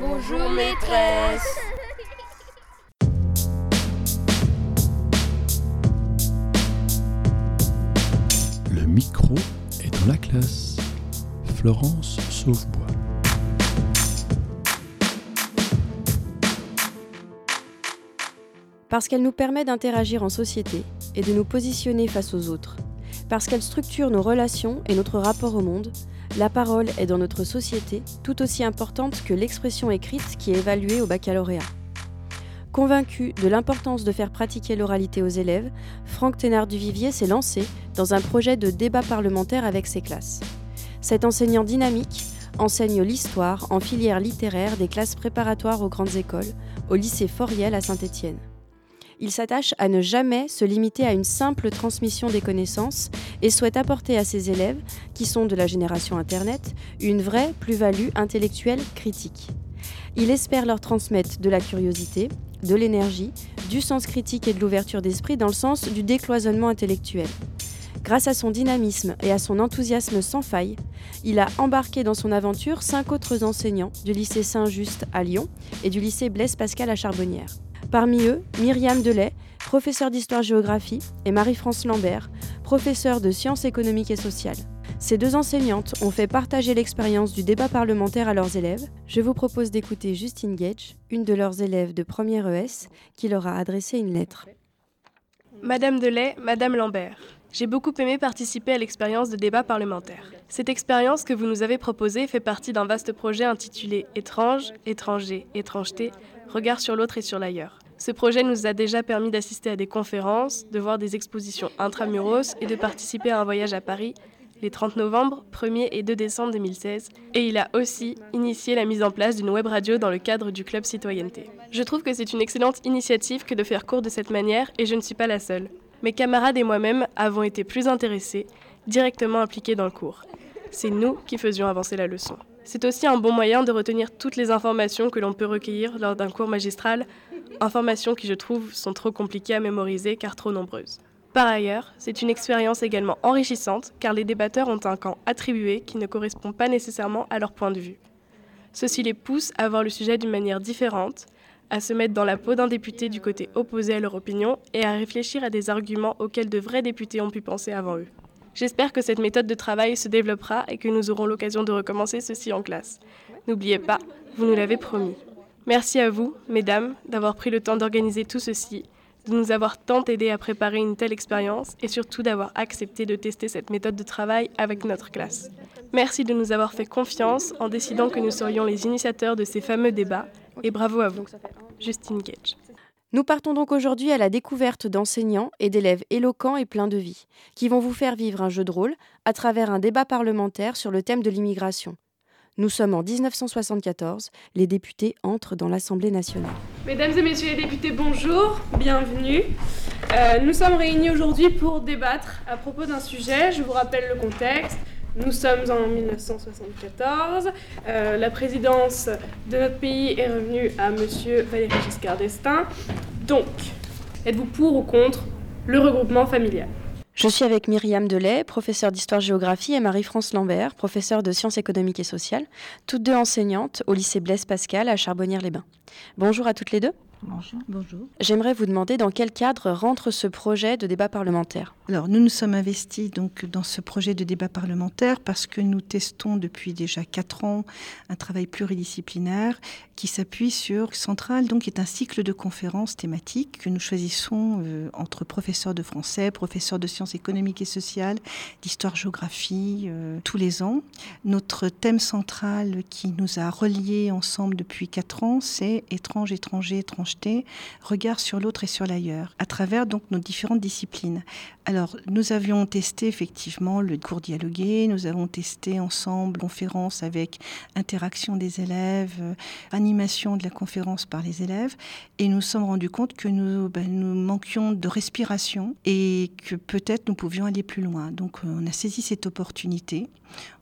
Bonjour maîtresse. Le micro est dans la classe. Florence Sauvebois. Parce qu'elle nous permet d'interagir en société et de nous positionner face aux autres. Parce qu'elle structure nos relations et notre rapport au monde, la parole est dans notre société tout aussi importante que l'expression écrite qui est évaluée au baccalauréat. Convaincu de l'importance de faire pratiquer l'oralité aux élèves, Franck Thénard Duvivier s'est lancé dans un projet de débat parlementaire avec ses classes. Cet enseignant dynamique enseigne l'histoire en filière littéraire des classes préparatoires aux grandes écoles, au lycée Foriel à Saint-Étienne il s'attache à ne jamais se limiter à une simple transmission des connaissances et souhaite apporter à ses élèves, qui sont de la génération Internet, une vraie plus-value intellectuelle critique. Il espère leur transmettre de la curiosité, de l'énergie, du sens critique et de l'ouverture d'esprit dans le sens du décloisonnement intellectuel. Grâce à son dynamisme et à son enthousiasme sans faille, il a embarqué dans son aventure cinq autres enseignants du lycée Saint-Just à Lyon et du lycée Blaise Pascal à Charbonnières. Parmi eux, Myriam Delay, professeure d'histoire-géographie, et Marie-France Lambert, professeure de sciences économiques et sociales. Ces deux enseignantes ont fait partager l'expérience du débat parlementaire à leurs élèves. Je vous propose d'écouter Justine Gage, une de leurs élèves de première ES, qui leur a adressé une lettre. Madame Delay, Madame Lambert, j'ai beaucoup aimé participer à l'expérience de débat parlementaire. Cette expérience que vous nous avez proposée fait partie d'un vaste projet intitulé Étrange, étranger, étrangeté, regard sur l'autre et sur l'ailleurs. Ce projet nous a déjà permis d'assister à des conférences, de voir des expositions intramuros et de participer à un voyage à Paris les 30 novembre, 1er et 2 décembre 2016, et il a aussi initié la mise en place d'une web radio dans le cadre du club citoyenneté. Je trouve que c'est une excellente initiative que de faire cours de cette manière, et je ne suis pas la seule. Mes camarades et moi-même avons été plus intéressés, directement impliqués dans le cours. C'est nous qui faisions avancer la leçon. C'est aussi un bon moyen de retenir toutes les informations que l'on peut recueillir lors d'un cours magistral, informations qui je trouve sont trop compliquées à mémoriser car trop nombreuses. Par ailleurs, c'est une expérience également enrichissante car les débatteurs ont un camp attribué qui ne correspond pas nécessairement à leur point de vue. Ceci les pousse à voir le sujet d'une manière différente, à se mettre dans la peau d'un député du côté opposé à leur opinion et à réfléchir à des arguments auxquels de vrais députés ont pu penser avant eux. J'espère que cette méthode de travail se développera et que nous aurons l'occasion de recommencer ceci en classe. N'oubliez pas, vous nous l'avez promis. Merci à vous, mesdames, d'avoir pris le temps d'organiser tout ceci, de nous avoir tant aidé à préparer une telle expérience et surtout d'avoir accepté de tester cette méthode de travail avec notre classe. Merci de nous avoir fait confiance en décidant que nous serions les initiateurs de ces fameux débats et bravo à vous. Justine Gage. Nous partons donc aujourd'hui à la découverte d'enseignants et d'élèves éloquents et pleins de vie, qui vont vous faire vivre un jeu de rôle à travers un débat parlementaire sur le thème de l'immigration. Nous sommes en 1974, les députés entrent dans l'Assemblée nationale. Mesdames et messieurs les députés, bonjour, bienvenue. Euh, nous sommes réunis aujourd'hui pour débattre à propos d'un sujet, je vous rappelle le contexte. Nous sommes en 1974. Euh, la présidence de notre pays est revenue à Monsieur Valéry Giscard d'Estaing. Donc, êtes-vous pour ou contre le regroupement familial? Je suis avec Myriam Delay, professeure d'histoire-géographie, et Marie-France Lambert, professeure de sciences économiques et sociales, toutes deux enseignantes au lycée Blaise Pascal à Charbonnières-les-Bains. Bonjour à toutes les deux. Bonjour. Bonjour. J'aimerais vous demander dans quel cadre rentre ce projet de débat parlementaire. Alors, nous nous sommes investis donc dans ce projet de débat parlementaire parce que nous testons depuis déjà quatre ans un travail pluridisciplinaire qui s'appuie sur Centrale, donc qui est un cycle de conférences thématiques que nous choisissons euh, entre professeurs de français, professeurs de sciences économiques et sociales, d'histoire-géographie euh, tous les ans. Notre thème central qui nous a reliés ensemble depuis quatre ans, c'est étrange, étranger, étranger regard sur l'autre et sur l'ailleurs, à travers donc nos différentes disciplines. Alors, nous avions testé effectivement le cours dialogué, nous avons testé ensemble conférence avec interaction des élèves, euh, animation de la conférence par les élèves, et nous sommes rendus compte que nous, ben, nous manquions de respiration et que peut-être nous pouvions aller plus loin. Donc, euh, on a saisi cette opportunité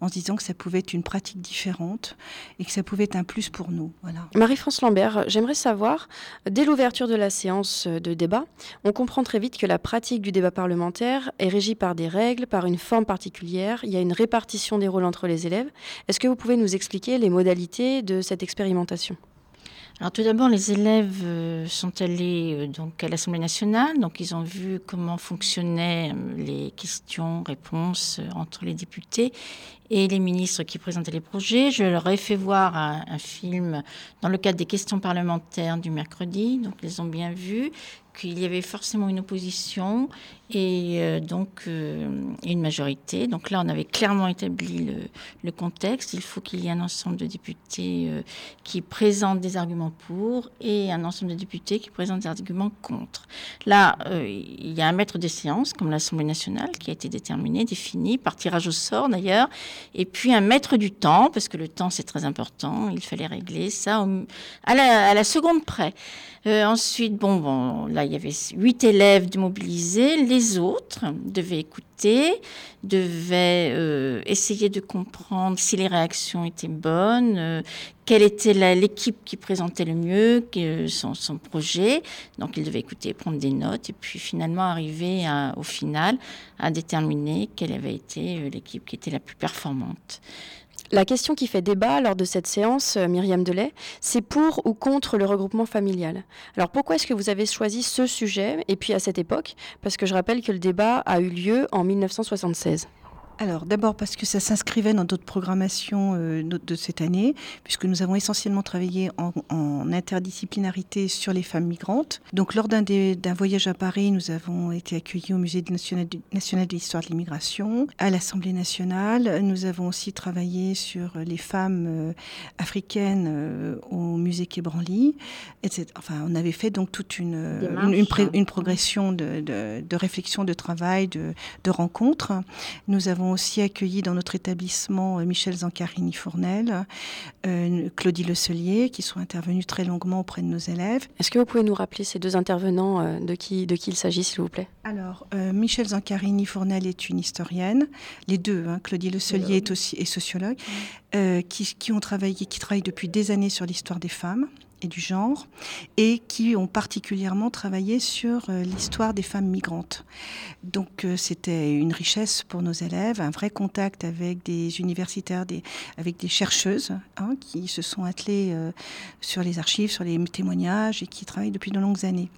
en se disant que ça pouvait être une pratique différente et que ça pouvait être un plus pour nous. Marie-France Lambert, j'aimerais savoir Dès l'ouverture de la séance de débat, on comprend très vite que la pratique du débat parlementaire est régie par des règles, par une forme particulière. Il y a une répartition des rôles entre les élèves. Est-ce que vous pouvez nous expliquer les modalités de cette expérimentation? Alors tout d'abord, les élèves euh, sont allés euh, donc à l'Assemblée nationale, donc ils ont vu comment fonctionnaient euh, les questions-réponses entre les députés et les ministres qui présentaient les projets. Je leur ai fait voir un, film dans le cadre des questions parlementaires du mercredi, donc ils ont bien vu qu'il y avait forcément une opposition et euh, donc euh, une majorité. Donc là, on avait clairement établi le, le contexte. Il faut qu'il y ait un ensemble de députés euh, qui présentent des arguments pour et un ensemble de députés qui présentent des arguments contre. Là, il y a un maître des séances, comme l'Assemblée nationale, qui a été déterminé, défini, par tirage au sort d'ailleurs, et puis un maître du temps, parce que le temps c'est très important, il fallait régler ça à, la, seconde près. ensuite, bon, bon, là, il y avait huit élèves de mobilisés. Les autres devaient écouter, devaient euh, essayer de comprendre si les réactions étaient bonnes, euh, quelle était l'équipe qui présentait le mieux son, son, projet. Donc ils devaient écouter, prendre des notes et puis finalement arriver au final à déterminer quelle avait été euh, l'équipe qui était la plus performante. La question qui fait débat lors de cette séance, euh, Myriam Delay, c'est pour ou contre le regroupement familial. Alors pourquoi est-ce que vous avez choisi ce sujet et puis à cette époque? Parce que je rappelle que le débat a eu lieu en 1976. Alors d'abord parce que ça s'inscrivait dans notre programmation euh, de cette année, puisque nous avons essentiellement travaillé en, en, interdisciplinarité sur les femmes migrantes. Donc lors d'un voyage à Paris, nous avons été accueillis au Musée national, national de l'histoire de l'immigration, à l'Assemblée nationale. Nous avons aussi travaillé sur les femmes euh, africaines euh, au Musée Quai Branly, etc. Enfin, on avait fait donc toute une, une, une, pré, une progression de, de, de, réflexion, de travail, de, de rencontres. Nous avons aussi accueilli dans notre établissement Michel Zancarini-Fournel, euh, Claudie Lecelier, qui sont intervenus très longuement auprès de nos élèves. Est-ce que vous pouvez nous rappeler ces deux intervenants, euh, de, qui, de qui il s'agit, s'il vous plaît? Alors, euh, Michel Zancarini-Fournel est une historienne, les deux, hein, Claudie Lecelier est aussi est sociologue, euh, qui, qui, ont travaillé, qui travaillent depuis des années sur l'histoire des femmes du genre, et qui ont particulièrement travaillé sur euh, l'histoire des femmes migrantes. Donc euh, c'était une richesse pour nos élèves, un vrai contact avec des universitaires, avec des chercheuses hein, qui se sont attelées euh, sur les archives, sur les témoignages et qui travaillent depuis de longues années.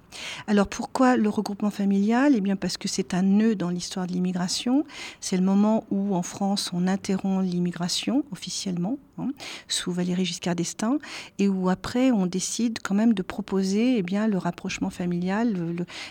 Alors pourquoi le regroupement familial? Eh bien parce que c'est un nœud dans l'histoire de l'immigration. C'est le moment où en France on interrompt l'immigration officiellement, hein, sous Valéry Giscard d'Estaing, et où après on décide quand même de proposer eh bien, le rapprochement familial,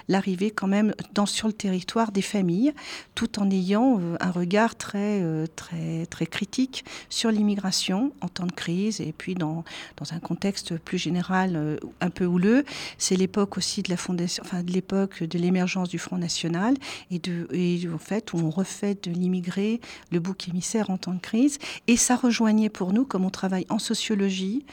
l'arrivée quand même dans, sur le territoire des familles, tout en ayant euh, un regard très, euh, très, très critique sur l'immigration en temps de crise et puis dans, dans un contexte plus général euh, un peu houleux. C'est l'époque aussi de la fondation, enfin de l'époque de l'émergence du Front National et, de, et en fait où on refait de l'immigré le bouc émissaire en temps de crise. Et ça rejoignait pour nous, comme on travaille en sociologie,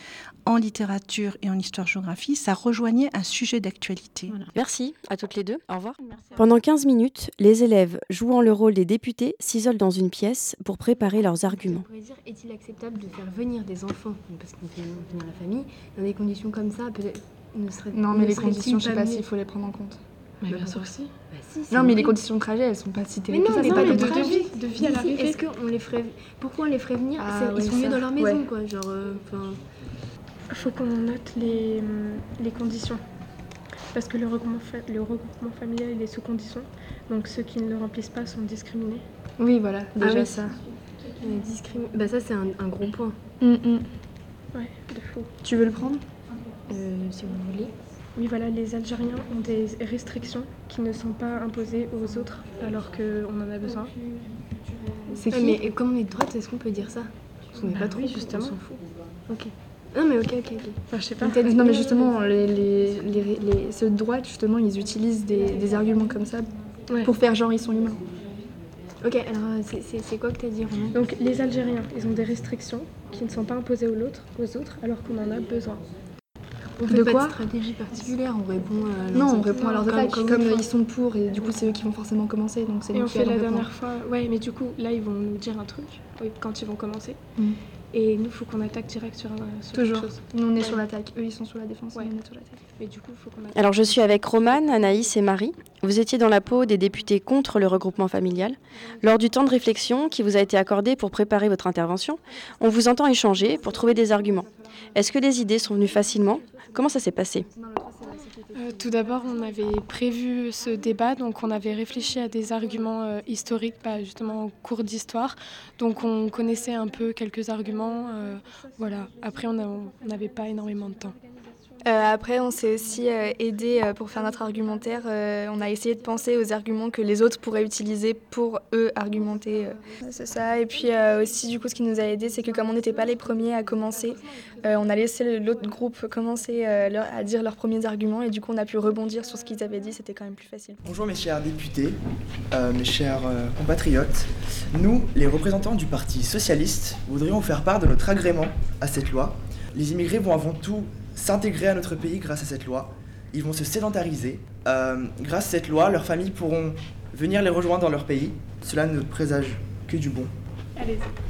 en littérature et en histoire-géographie, ça rejoignait un sujet d'actualité. Voilà. Merci à toutes les deux. Au revoir. Pendant 15 minutes, les élèves, jouant le rôle des députés, s'isolent dans une pièce pour préparer leurs arguments. Est-il acceptable de faire venir des enfants, parce qu'on fait venir la famille, dans des conditions comme ça peut-être ne serait, Non, mais les conditions, je ne sais pas s'il faut les prendre en compte. Mais bien sûr que si. Bah si non, mais les conditions de trajet, elles sont pas si terribles. Mais non, pas de, de, de, vie, de vie à l'arrivée. Est-ce qu'on les ferait Pourquoi on les ferait venir ah, Ils ouais, sont mieux dans leur maison, ouais. quoi. Genre, enfin. Euh, Il faut qu'on note les, les conditions. Parce que le regroupement, fa le regroupement familial il est sous condition. Donc ceux qui ne le remplissent pas sont discriminés. Oui, voilà, déjà ah, oui. ça. Discrim... Bah, ça, c'est un, un, gros point. Mm -mm. Ouais, de fou. Tu veux le prendre? Euh, Si vous voulez. Oui, voilà, les Algériens ont des restrictions qui ne sont pas imposées aux autres alors qu'on en a besoin. C'est qui Mais comme on est de droite, est-ce qu'on peut dire ça? Parce qu'on n'est bah pas trop, oui, justement. on s'en fout. Ok. Non, mais ok, ok, ok. Enfin, je sais pas. Non, mais justement, les, les, les, les, ceux de droite, justement, ils utilisent des, des arguments comme ça ouais. pour faire genre ils sont humains. Ok, alors c'est quoi que tu as dit, Romain? Donc, les Algériens, ils ont des restrictions qui ne sont pas imposées aux autres, aux autres alors qu'on en a besoin. On fait de pas quoi de stratégie particulière, on répond à Non, on répond à leurs attaques. comme, Comme, comme ils sont pour, et du coup, c'est eux qui vont forcément commencer. Donc et on fait la dernière fois, ouais, mais du coup, là, ils vont nous dire un truc oui, quand ils vont commencer. Mm. Et nous, il faut qu'on attaque direct sur, sur Toujours. quelque chose. Nous, on est Ouais. sur l'attaque. Eux, ils sont sur la défense. Ouais. Nous, on est sur l'attaque. Mais du coup, il faut qu'on attaque. Alors je suis avec Romane, Anaïs et Marie. Vous étiez dans la peau des députés contre le regroupement familial. Lors du temps de réflexion qui vous a été accordé pour préparer votre intervention, on vous entend échanger pour trouver des arguments. Est-ce que les idées sont venues facilement? Comment ça s'est passé? Euh, tout d'abord, on avait prévu ce débat, donc on avait réfléchi à des arguments euh, historiques, bah, justement en cours d'histoire. Donc on connaissait un peu quelques arguments. euh, voilà. Après, on n'avait pas énormément de temps. Euh, après, on s'est aussi euh, aidé euh, pour faire notre argumentaire. On a essayé de penser aux arguments que les autres pourraient utiliser pour eux argumenter. C'est ça. Et puis aussi, du coup, ce qui nous a aidé, c'est que comme on n'était pas les premiers à commencer, on a laissé l'autre groupe commencer à dire leurs premiers arguments et du coup, on a pu rebondir sur ce qu'ils avaient dit. C'était quand même plus facile. Bonjour mes chers députés, mes chers compatriotes. Nous, les représentants du Parti socialiste, voudrions vous faire part de notre agrément à cette loi. Les immigrés vont avant tout s'intégrer à notre pays grâce à cette loi. Ils vont se sédentariser. Euh, grâce à cette loi, leurs familles pourront venir les rejoindre dans leur pays. Cela ne présage que du bon.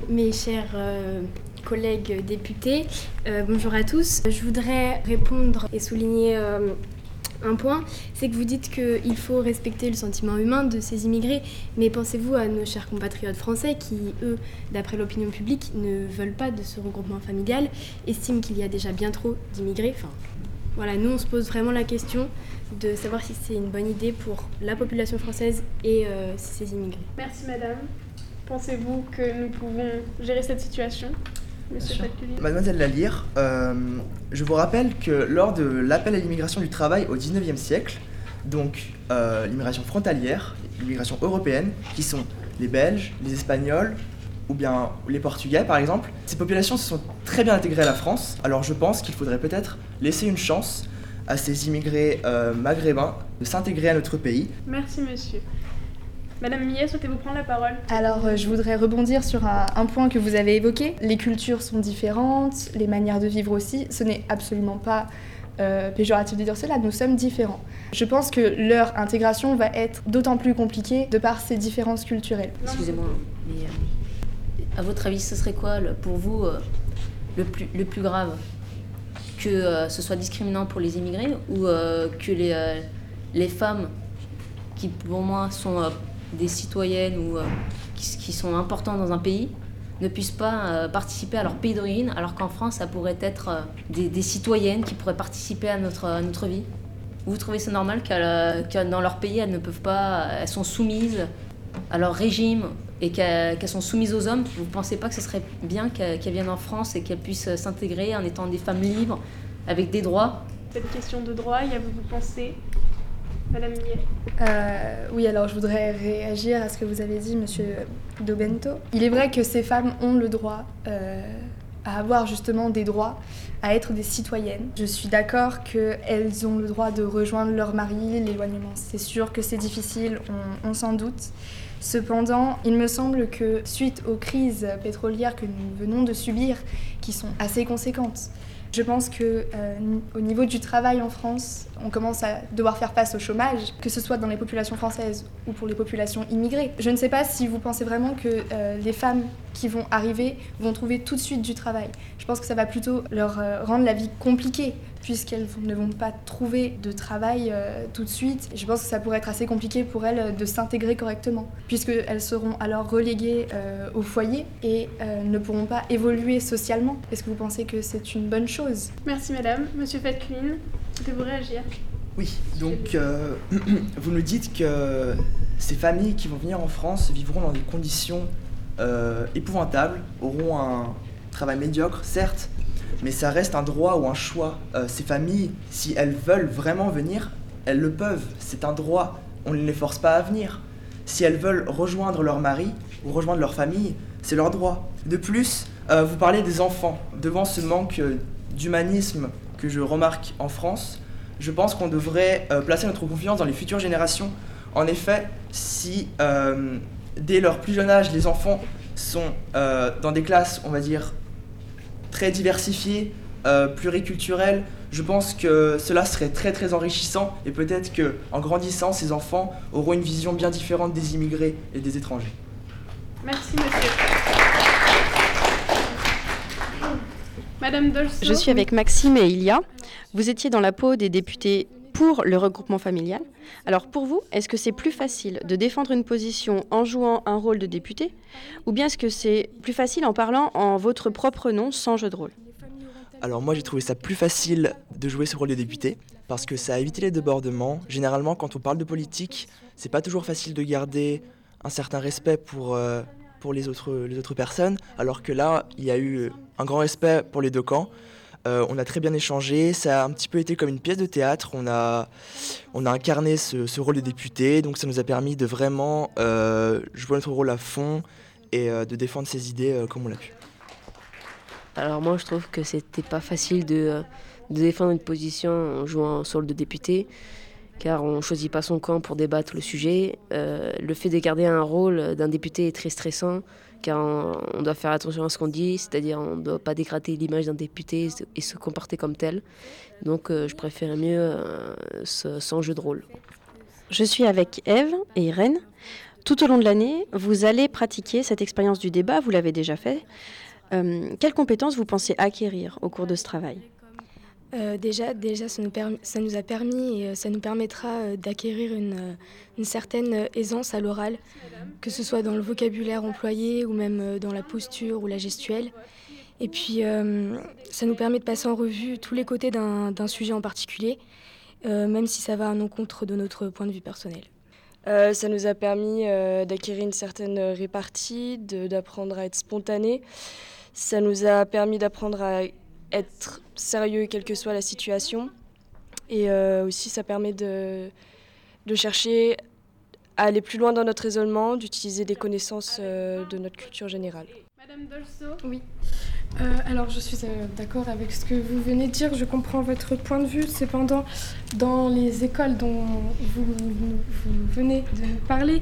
Mes chers euh, collègues députés, euh, bonjour à tous. Je voudrais répondre et souligner euh, un point, c'est que vous dites qu'il faut respecter le sentiment humain de ces immigrés, mais pensez-vous à nos chers compatriotes français qui, eux, d'après l'opinion publique, ne veulent pas de ce regroupement familial, estiment qu'il y a déjà bien trop d'immigrés. Enfin, voilà, nous on se pose vraiment la question de savoir si c'est une bonne idée pour la population française et euh, ces immigrés. Merci madame. Pensez-vous que nous pouvons gérer cette situation? Monsieur Mademoiselle Lalire, euh, je vous rappelle que lors de l'appel à l'immigration du travail au 19e siècle, donc euh, l'immigration frontalière, l'immigration européenne, qui sont les Belges, les Espagnols ou bien les Portugais par exemple, ces populations se sont très bien intégrées à la France, alors je pense qu'il faudrait peut-être laisser une chance à ces immigrés euh, maghrébins de s'intégrer à notre pays. Merci monsieur. Madame Millet, souhaitez-vous prendre la parole? Alors, euh, je voudrais rebondir sur un, un point que vous avez évoqué. Les cultures sont différentes, les manières de vivre aussi. Ce n'est absolument pas euh, péjoratif de dire cela, nous sommes différents. Je pense que leur intégration va être d'autant plus compliquée de par ces différences culturelles. Excusez-moi, mais euh, à votre avis, ce serait quoi le- pour vous euh, le, plus, le plus grave? Que euh, ce soit discriminant pour les immigrés ou euh, que les, euh, les femmes, qui pour moi sont euh, des citoyennes ou euh, qui, sont importantes dans un pays, ne puissent pas euh, participer à leur pays d'origine, alors qu'en France, ça pourrait être euh, des, citoyennes qui pourraient participer à notre, notre vie. Vous trouvez ça normal que dans leur pays, elles ne peuvent pas, elles sont soumises à leur régime et qu'elles sont soumises aux hommes? Vous ne pensez pas que ce serait bien qu'elles viennent en France et qu'elles puissent s'intégrer en étant des femmes libres, avec des droits? Cette question de droit, y avez-vous pensé Madame Euh, oui, alors je voudrais réagir à ce que vous avez dit, monsieur Dobento. Il est vrai que ces femmes ont le droit euh, à avoir justement des droits, à être des citoyennes. Je suis d'accord qu'elles ont le droit de rejoindre leur mari, l'éloignement. C'est sûr que c'est difficile, on, on s'en doute. Cependant, il me semble que suite aux crises pétrolières que nous venons de subir, qui sont assez conséquentes, je pense que euh, au niveau du travail en France, on commence à devoir faire face au chômage, que ce soit dans les populations françaises ou pour les populations immigrées. Je ne sais pas si vous pensez vraiment que euh, les femmes qui vont arriver vont trouver tout de suite du travail. Je pense que ça va plutôt leur euh, rendre la vie compliquée puisqu'elles ne vont pas trouver de travail euh, tout de suite. Je pense que ça pourrait être assez compliqué pour elles euh, de s'intégrer correctement, puisqu'elles seront alors reléguées euh, au foyer et euh, ne pourront pas évoluer socialement. Est-ce que vous pensez que c'est une bonne chose? Merci madame. Monsieur Fatkulin, souhaitez-vous réagir Oui, donc euh, vous nous dites que ces familles qui vont venir en France vivront dans des conditions euh, épouvantables, auront un travail médiocre, certes, mais ça reste un droit ou un choix. Euh, ces familles, si elles veulent vraiment venir, elles le peuvent. C'est un droit. On ne les force pas à venir. Si elles veulent rejoindre leur mari ou rejoindre leur famille, c'est leur droit. De plus, euh, vous parlez des enfants. Devant ce manque euh, d'humanisme que je remarque en France, je pense qu'on devrait placer notre confiance dans les futures générations. En effet, si dès leur plus jeune âge, les enfants sont dans des classes, on va dire, très diversifiées, euh, pluriculturelles, je pense que cela serait très très enrichissant et peut-être que en grandissant, ces enfants auront une vision bien différente des immigrés et des étrangers. Merci monsieur. Madame Dolso. Je suis avec Maxime et Ilia. Vous étiez dans la peau des députés pour le regroupement familial. Alors pour vous, est-ce que c'est plus facile de défendre une position en jouant un rôle de député ou bien est-ce que c'est plus facile en parlant en votre propre nom sans jeu de rôle? Alors moi j'ai trouvé ça plus facile de jouer ce rôle de député parce que ça a évité les débordements. Généralement quand on parle de politique, c'est pas toujours facile de garder un certain respect pour, euh, pour les, autres, les autres personnes alors que là il y a eu un grand respect pour les deux camps. Euh, on a très bien échangé, ça a un petit peu été comme une pièce de théâtre, on a, incarné ce, rôle de député, donc ça nous a permis de vraiment euh, jouer notre rôle à fond et euh, de défendre ses idées comme on l'a pu. Alors moi je trouve que c'était pas facile de, défendre une position en jouant sur rôle de député, car on choisit pas son camp pour débattre le sujet. le fait de garder un rôle d'un député est très stressant, car on, doit faire attention à ce qu'on dit, c'est-à-dire on ne doit pas dégrader l'image d'un député et se comporter comme tel. Donc euh, je préfère mieux euh, sans jeu de rôle. Je suis avec Eve et Irène. Tout au long de l'année, vous allez pratiquer cette expérience du débat, vous l'avez déjà fait. Euh, quelles compétences vous pensez acquérir au cours de ce travail? Euh, déjà, déjà ça, nous a permis et euh, ça nous permettra euh, d'acquérir une, une, certaine aisance à l'oral, que ce soit dans le vocabulaire employé ou même dans la posture ou la gestuelle. Et puis, ça nous permet de passer en revue tous les côtés d'un sujet en particulier, même si ça va à l'encontre de notre point de vue personnel. ça nous a permis d'acquérir une certaine répartie, d'apprendre à être spontané. Ça nous a permis d'apprendre à être sérieux quelle que soit la situation. Et euh, aussi, ça permet de, chercher à aller plus loin dans notre raisonnement, d'utiliser des connaissances euh, de notre culture générale. Madame Dolso Oui. Euh, alors, je suis euh, d'accord avec ce que vous venez de dire. Je comprends votre point de vue. Cependant, dans les écoles dont vous, venez de nous parler,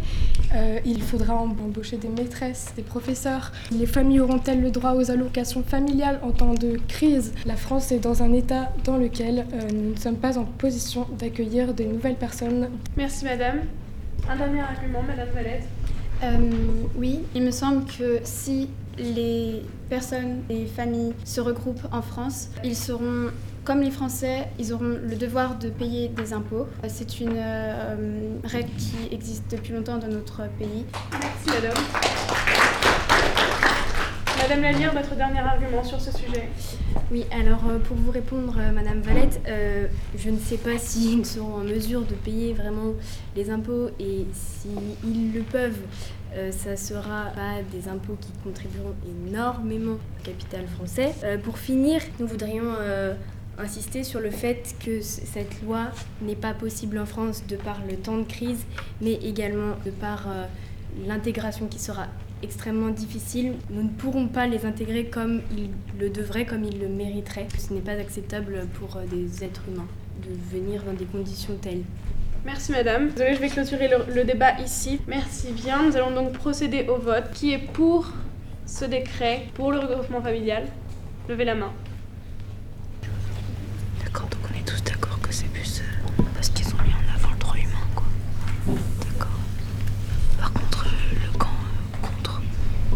euh, il faudra embaucher des maîtresses, des professeurs. Les familles auront-elles le droit aux allocations familiales en temps de crise? La France est dans un état dans lequel nous ne sommes pas en position d'accueillir de nouvelles personnes. Merci, madame. Un dernier argument, madame Valette. oui, il me semble que si les personnes, les familles se regroupent en France, ils seront comme les Français, ils auront le devoir de payer des impôts. C'est une euh, règle qui existe depuis longtemps dans notre pays. Merci madame. Madame Lanière, votre dernier argument sur ce sujet Oui, alors euh, pour vous répondre, euh, Madame Valette, je ne sais pas s'ils seront en mesure de payer vraiment les impôts et s'ils le peuvent, euh, ça sera pas des impôts qui contribueront énormément au capital français. Euh, pour finir, nous voudrions euh, insister sur le fait que cette loi n'est pas possible en France de par le temps de crise, mais également de par l'intégration qui sera extrêmement difficile. Nous ne pourrons pas les intégrer comme ils le devraient, comme ils le mériteraient. Ce n'est pas acceptable pour des êtres humains de venir dans des conditions telles. Merci madame. Désolée, je vais clôturer le, débat ici. Merci bien. Nous allons donc procéder au vote. Qui est pour ce décret, pour le regroupement familial? Levez la main. D'accord, donc on est tous d'accord que c'est plus euh, parce qu'ils ont mis en avant le droit humain, quoi. D'accord. Par contre, euh, le camp euh, contre,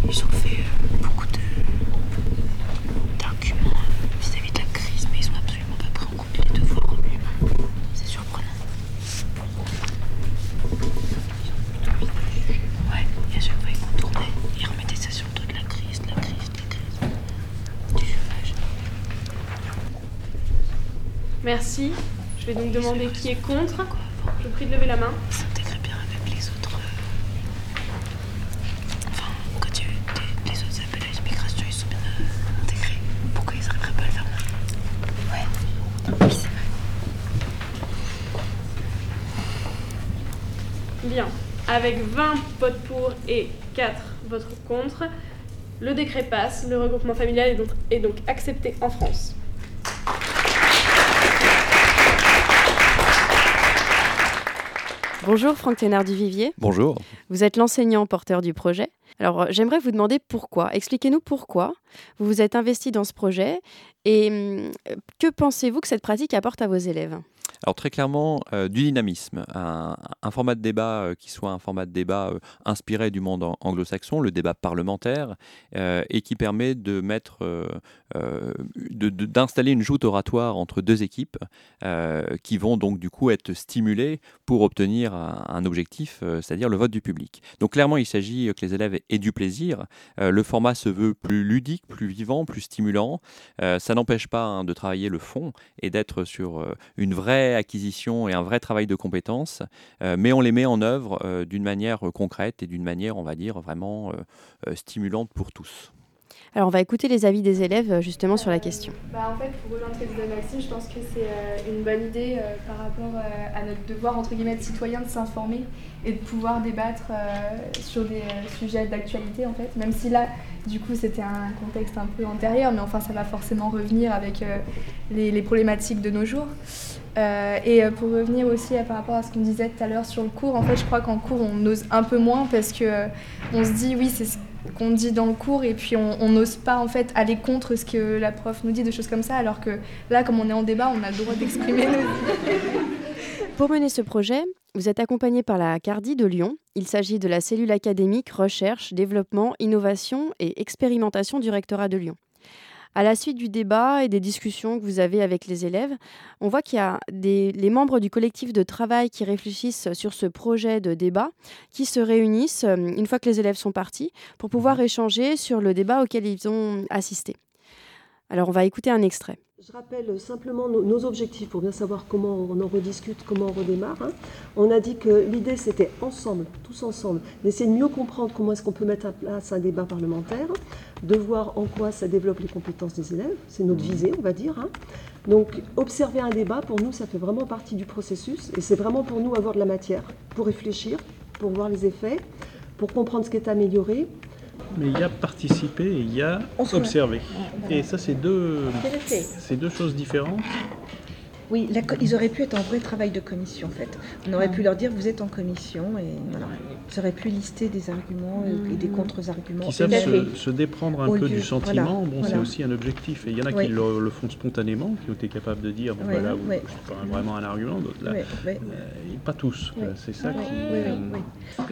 ils ont fait beaucoup d'arguments vis-à-vis de la crise, mais ils ont absolument pas pris en compte les devoirs humains. C'est surprenant. Ouais, et à chaque fois ils contournaient, ils remettaient ça sur le dos de la crise, de la crise, de la crise. Du chômage. Je vais donc demander qui est contre. Je vous prie de lever la main. S'intégrer bien avec les autres. euh, Enfin, quand des- les autres appels à l'immigration, ils sont bien euh, intégrés. Pourquoi ils n'arriveraient pas à le faire maintenant? Ouais, oui, c'est vrai. Bien. Avec 20 votes pour et 4 votes contre, le décret passe. Le regroupement familial est donc, est donc accepté en France. Bonjour Franck Thénard du Vivier. Bonjour. Vous êtes l'enseignant porteur du projet. Alors, j'aimerais vous demander pourquoi. Expliquez-nous pourquoi vous vous êtes investi dans ce projet et hum, que pensez-vous que cette pratique apporte à vos élèves? Alors très clairement, euh, du dynamisme, un, format de débat euh, qui soit un format de débat euh, inspiré du monde anglo-saxon, le débat parlementaire, et qui permet de mettre, d'installer une joute oratoire entre deux équipes qui vont donc du coup être stimulées pour obtenir un, objectif, c'est-à-dire le vote du public. Donc clairement, il s'agit que les élèves aient du plaisir. le format se veut plus ludique, plus vivant, plus stimulant. ça n'empêche pas hein, de travailler le fond et d'être sur une vraie acquisition et un vrai travail de compétences, euh, mais on les met en œuvre euh, d'une manière concrète et d'une manière, on va dire, vraiment euh, stimulante pour tous. Alors on va écouter les avis des élèves justement sur la question. Bah, en fait, pour rejoindre ce que disait Maxime, je pense que c'est une bonne idée par rapport à notre devoir entre guillemets de citoyen de s'informer et de pouvoir débattre sur des sujets d'actualité en fait. Même si là, du coup, c'était un contexte un peu antérieur, mais enfin, ça va forcément revenir avec les, problématiques de nos jours. Euh, et euh, pour revenir aussi euh, par rapport à ce qu'on disait tout à l'heure sur le cours, en fait, je crois qu'en cours, on ose un peu moins parce que on se dit, oui, c'est ce qu'on dit dans le cours, et puis on n'ose pas en fait aller contre ce que la prof nous dit, de choses comme ça, alors que là, comme on est en débat, on a le droit d'exprimer nos Pour mener ce projet, vous êtes accompagné par la CARDI de Lyon. Il s'agit de la cellule académique Recherche, Développement, Innovation et Expérimentation du rectorat de Lyon. À la suite du débat et des discussions que vous avez avec les élèves, on voit qu'il y a des, les membres du collectif de travail qui réfléchissent sur ce projet de débat, qui se réunissent euh, une fois que les élèves sont partis pour pouvoir échanger sur le débat auquel ils ont assisté. Alors on va écouter un extrait. Je rappelle simplement nos, objectifs pour bien savoir comment on en rediscute, comment on redémarre. Hein. On a dit que l'idée c'était ensemble, tous ensemble, d'essayer de mieux comprendre comment est-ce qu'on peut mettre en place un débat parlementaire, de voir en quoi ça développe les compétences des élèves, c'est notre mmh. visée on va dire. Hein. Donc observer un débat, pour nous, ça fait vraiment partie du processus et c'est vraiment pour nous avoir de la matière, pour réfléchir, pour voir les effets, pour comprendre ce qui est amélioré mais il y a participer et il y a observer. Et ça, c'est deux, deux choses différentes. Oui, ils auraient pu être en vrai travail de commission en fait. On aurait pu leur dire vous êtes en commission et voilà. Ils auraient pu lister des arguments et des contre-arguments. Qui savent se, déprendre un peu du sentiment, bon, c'est aussi un objectif. Et il y en a qui le, font spontanément, qui ont été capables de dire bon voilà, c'est pas vraiment un argument, d'autres là. Euh, pas tous. C'est ça qui. Euh,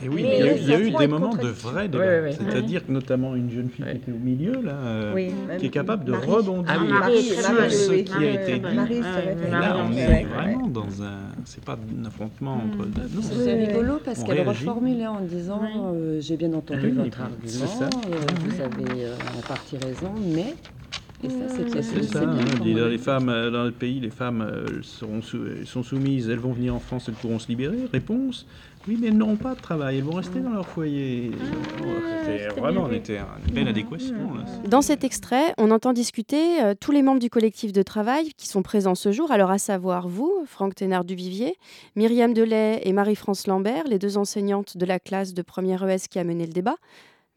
et oui, il y, a eu, des moments de vrai débat. C'est-à-dire que notamment une jeune fille qui était au milieu là, euh, qui est capable de rebondir ah sur ce qui a été dit on est vraiment dans un. C'est pas un affrontement entre. Hmm. C'est rigolo parce qu'elle reformulait en disant euh, J'ai bien entendu ah votre argument, euh, vous avez euh, en partie raison, mais. Et ça, c'est ça. Hein, les femmes, dans le pays, les femmes seront sont soumises, elles vont venir en France, elles pourront se libérer. Réponse oui, mais elles n'auront pas de travail, elles vont rester dans leur foyer. Ah, vraiment, on était une belle adéquation. Dans cet extrait, on entend discuter euh, tous les membres du collectif de travail qui sont présents ce jour, alors à savoir vous, Franck Thénard Duvivier, Myriam Delay et Marie-France Lambert, les deux enseignantes de la classe de première ES qui a mené le débat,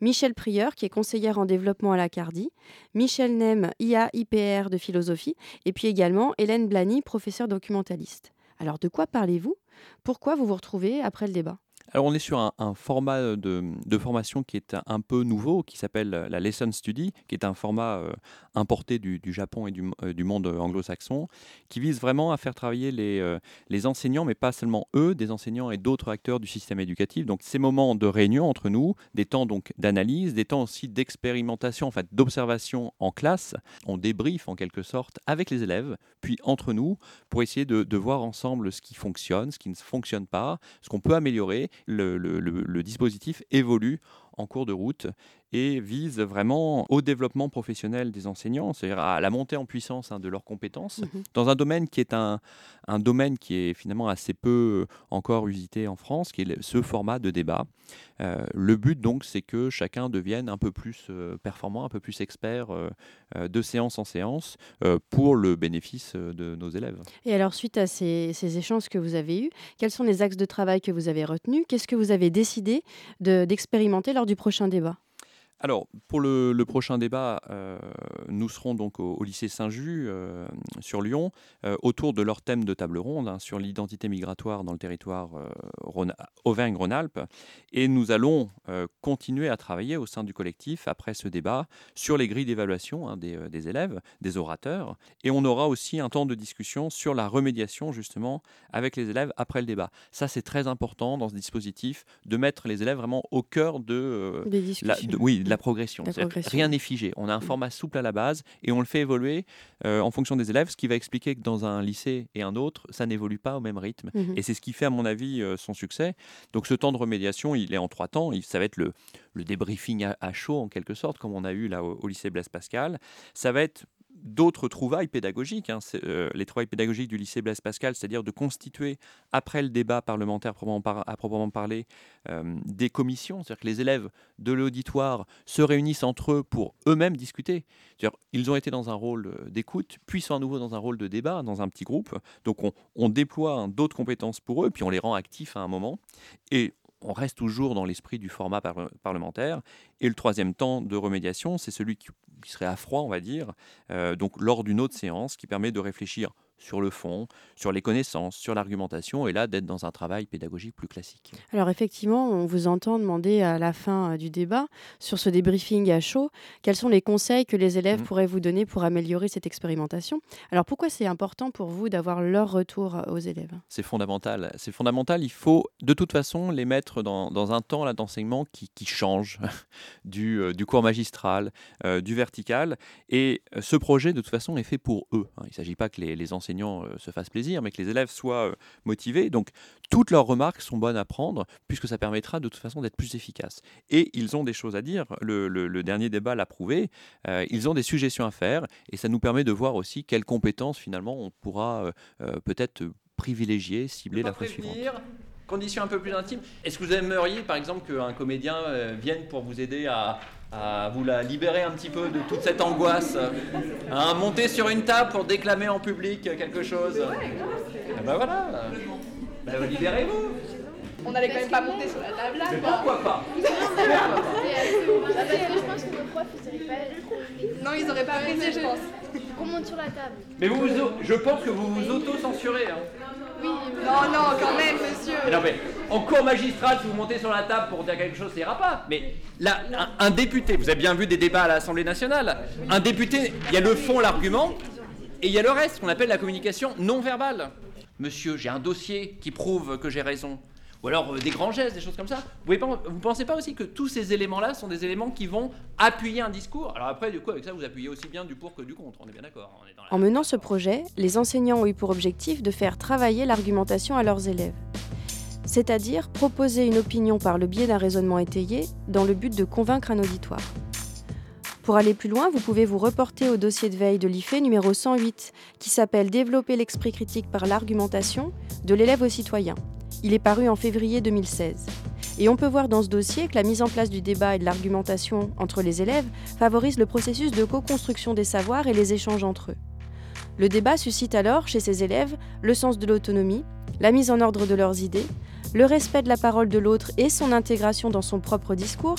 Michel Prieur, qui est conseillère en développement à la CARDI, Michel Nem, IA IPR de philosophie, et puis également Hélène Blany, professeure documentaliste. Alors de quoi parlez-vous? Pourquoi vous vous retrouvez après le débat? Alors on est sur un, format de, formation qui est un peu nouveau, qui s'appelle la Lesson Study, qui est un format euh, importé du, Japon et euh, du, monde anglo-saxon, qui vise vraiment à faire travailler les, euh, enseignants, mais pas seulement eux, des enseignants et d'autres acteurs du système éducatif. Donc ces moments de réunion entre nous, des temps donc d'analyse, des temps aussi d'expérimentation, en fait d'observation en classe, on débriefe en quelque sorte avec les élèves, puis entre nous, pour essayer de voir ensemble ce qui fonctionne, ce qui ne fonctionne pas, ce qu'on peut améliorer le, dispositif évolue en cours de route et vise vraiment au développement professionnel des enseignants, c'est-à-dire à la montée en puissance hein, de leurs compétences, mhm. dans un domaine qui est un, un, domaine qui est finalement assez peu euh, encore usité en France, qui est ce format de débat. Euh, le but donc, c'est que chacun devienne un peu plus euh, performant, un peu plus expert de séance en séance pour le bénéfice de nos élèves. Et alors, suite à ces, ces, échanges que vous avez eus, quels sont les axes de travail que vous avez retenus? Qu'est-ce que vous avez décidé d'expérimenter lors du prochain débat? Alors, pour le, prochain débat, euh, nous serons donc au, lycée Saint-Just euh, sur Lyon, euh, autour de leur thème de table ronde hein, sur l'identité migratoire dans le territoire Auvergne-Rhône-Alpes. Et nous allons continuer à travailler au sein du collectif, après ce débat, sur les grilles d'évaluation hein, des, des, élèves, des orateurs. Et on aura aussi un temps de discussion sur la remédiation, justement, avec les élèves après le débat. Ça, c'est très important dans ce dispositif, de mettre les élèves vraiment au cœur de... La, oui, la progression. Rien n'est figé. On a un mm. format souple à la base et on le fait évoluer euh, en fonction des élèves, ce qui va expliquer que dans un lycée et un autre, ça n'évolue pas au même rythme. Mm-hmm. Et c'est ce qui fait, à mon avis, euh, son succès. Donc ce temps de remédiation, il est en trois temps. Ça va être le, le débriefing à, chaud, en quelque sorte, comme on a eu là au lycée Blaise Pascal. Ça va être d'autres trouvailles pédagogiques, hein, euh, les trouvailles pédagogiques du lycée Blaise Pascal, c'est-à-dire de constituer, après le débat parlementaire à proprement parler, euh, des commissions, c'est-à-dire que les élèves de l'auditoire se réunissent entre eux pour eux-mêmes discuter. Ils ont été dans un rôle euh, d'écoute, puis sont à nouveau dans un rôle de débat, dans un petit groupe. Donc on, déploie hein, d'autres compétences pour eux, puis on les rend actifs à un moment. Et on reste toujours dans l'esprit du format parlementaire. Et le troisième temps de remédiation, c'est celui qui, serait à froid, on va dire, euh, donc lors d'une autre séance qui permet de réfléchir sur le fond, sur les connaissances, sur l'argumentation, et là d'être dans un travail pédagogique plus classique. Alors effectivement, on vous entend demander à la fin euh, du débat, sur ce débriefing à chaud, quels sont les conseils que les élèves mmh. pourraient vous donner pour améliorer cette expérimentation? Alors pourquoi c'est important pour vous d'avoir leur retour euh, aux élèves? C'est fondamental. C'est fondamental. Il faut de toute façon les mettre dans, un temps d'enseignement qui, change du, euh, du, cours magistral, du vertical. Et ce projet, de toute façon, est fait pour eux. Hein. Il ne s'agit pas que les, les enseignants enseignants euh, se fassent plaisir, mais que les élèves soient euh, motivés. Donc, toutes leurs remarques sont bonnes à prendre, puisque ça permettra de toute façon d'être plus efficace. Et ils ont des choses à dire. Le, dernier débat l'a prouvé. Euh, ils ont des suggestions à faire, et ça nous permet de voir aussi quelles compétences finalement on pourra peut-être privilégier, cibler la fois suivante. Condition un peu plus intime. Est-ce que vous aimeriez, par exemple, qu'un comédien vienne pour vous aider à, à vous la libérer un petit peu de toute cette angoisse, hein, monter sur une table pour déclamer en public quelque chose. Eh ben voilà, ben, libérez-vous. On n'allait quand même pas monter sur la table là. Mais pourquoi pas Non, ils auraient pas apprécié, je pense. Qu'on monte sur la table. Mais vous, je pense que vous vous auto-censurez. Hein. Oui, non, non, quand même, monsieur. en cours magistral, si vous montez sur la table pour dire quelque chose, ça ira pas. Mais là, un, député, vous avez bien vu des débats à l'Assemblée nationale. Un député, il y a le fond, l'argument, et il y a le reste, qu'on appelle la communication non verbale. Monsieur, j'ai un dossier qui prouve que j'ai raison ou alors euh, des grands gestes, des choses comme ça. Vous ne pensez pas aussi que tous ces éléments-là sont des éléments qui vont appuyer un discours? Alors après, du coup, avec ça, vous appuyez aussi bien du pour que du contre, on est bien d'accord. En menant ce projet, les enseignants ont eu pour objectif de faire travailler l'argumentation à leurs élèves. C'est-à-dire proposer une opinion par le biais d'un raisonnement étayé dans le but de convaincre un auditoire. Pour aller plus loin, vous pouvez vous reporter au dossier de veille de l'IFE numéro 108 qui s'appelle Développer l'esprit critique par l'argumentation de l'élève au citoyen il est paru en février 2016. Et on peut voir dans ce dossier que la mise en place du débat et de l'argumentation entre les élèves favorise le processus de co-construction des savoirs et les échanges entre eux. Le débat suscite alors chez ces élèves le sens de l'autonomie, la mise en ordre de leurs idées, le respect de la parole de l'autre et son intégration dans son propre discours,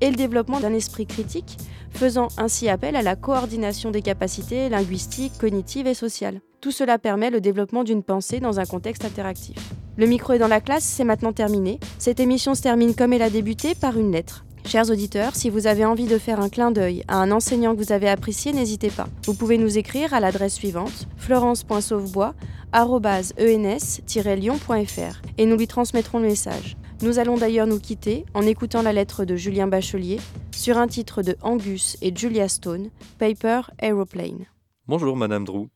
et le développement d'un esprit critique, faisant ainsi appel à la coordination des capacités linguistiques, cognitives et sociales. Tout cela permet le développement d'une pensée dans un contexte interactif. Le micro est dans la classe, c'est maintenant terminé. Cette émission se termine comme elle a débuté par une lettre. Chers auditeurs, si vous avez envie de faire un clin d'œil à un enseignant que vous avez apprécié, n'hésitez pas. Vous pouvez nous écrire à l'adresse suivante florence.sauvebois@ens-lyon.fr et nous lui transmettrons le message. Nous allons d'ailleurs nous quitter en écoutant la lettre de Julien Bachelier sur un titre de Angus et Julia Stone, Paper Aeroplane. Bonjour Madame Drew.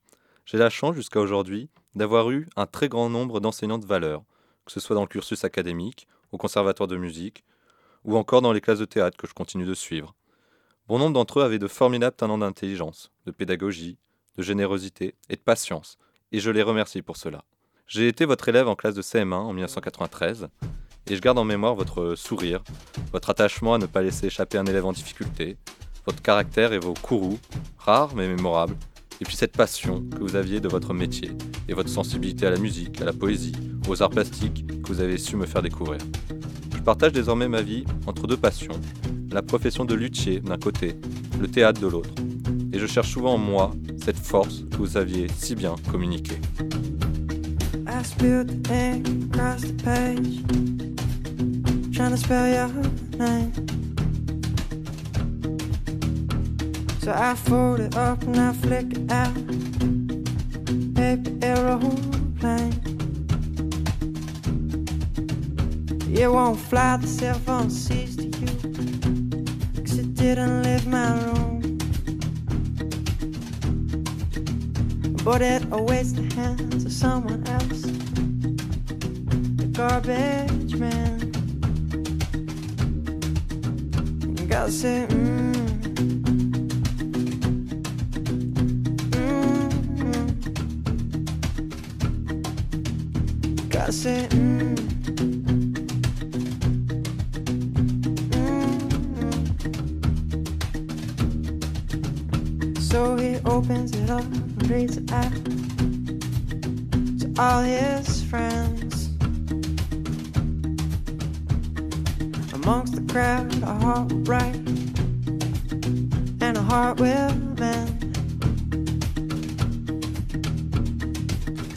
J'ai la chance jusqu'à aujourd'hui d'avoir eu un très grand nombre d'enseignants de valeur, que ce soit dans le cursus académique, au conservatoire de musique, ou encore dans les classes de théâtre que je continue de suivre. Bon nombre d'entre eux avaient de formidables talents d'intelligence, de pédagogie, de générosité et de patience, et je les remercie pour cela. J'ai été votre élève en classe de CM1 en 1993, et je garde en mémoire votre sourire, votre attachement à ne pas laisser échapper un élève en difficulté, votre caractère et vos courroux, rares mais mémorables, et puis cette passion que vous aviez de votre métier et votre sensibilité à la musique, à la poésie, aux arts plastiques que vous avez su me faire découvrir. Je partage désormais ma vie entre deux passions, la profession de luthier d'un côté, le théâtre de l'autre. Et je cherche souvent en moi cette force que vous aviez si bien communiquée. So I fold it up and I flick it out. Paper aeroplane. It won't fly the cell phone sees to you. Cause it didn't leave my room. But it awaits the hands of someone else. The garbage man. God said, mm. say, mm, mm, So he opens it up and reads it out to all his friends. Amongst the crowd, a heart will heart will mend.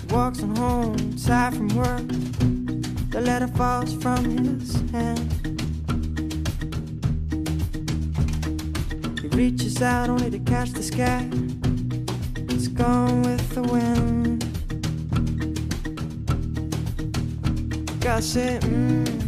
Walks on home, tired from work. The letter falls from his hand. He reaches out only to catch the sky. It's gone with the wind. Mm. mm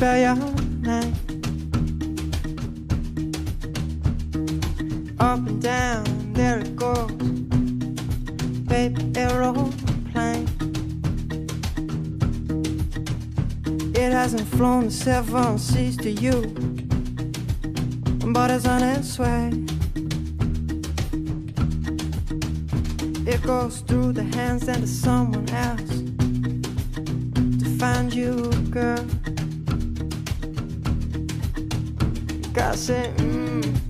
spell your name. Up and down, there it goes. Paper aeroplane. It hasn't flown the seven seas to you, but it's on its way. It goes through the hands and to someone else to find you, girl. I say, mm.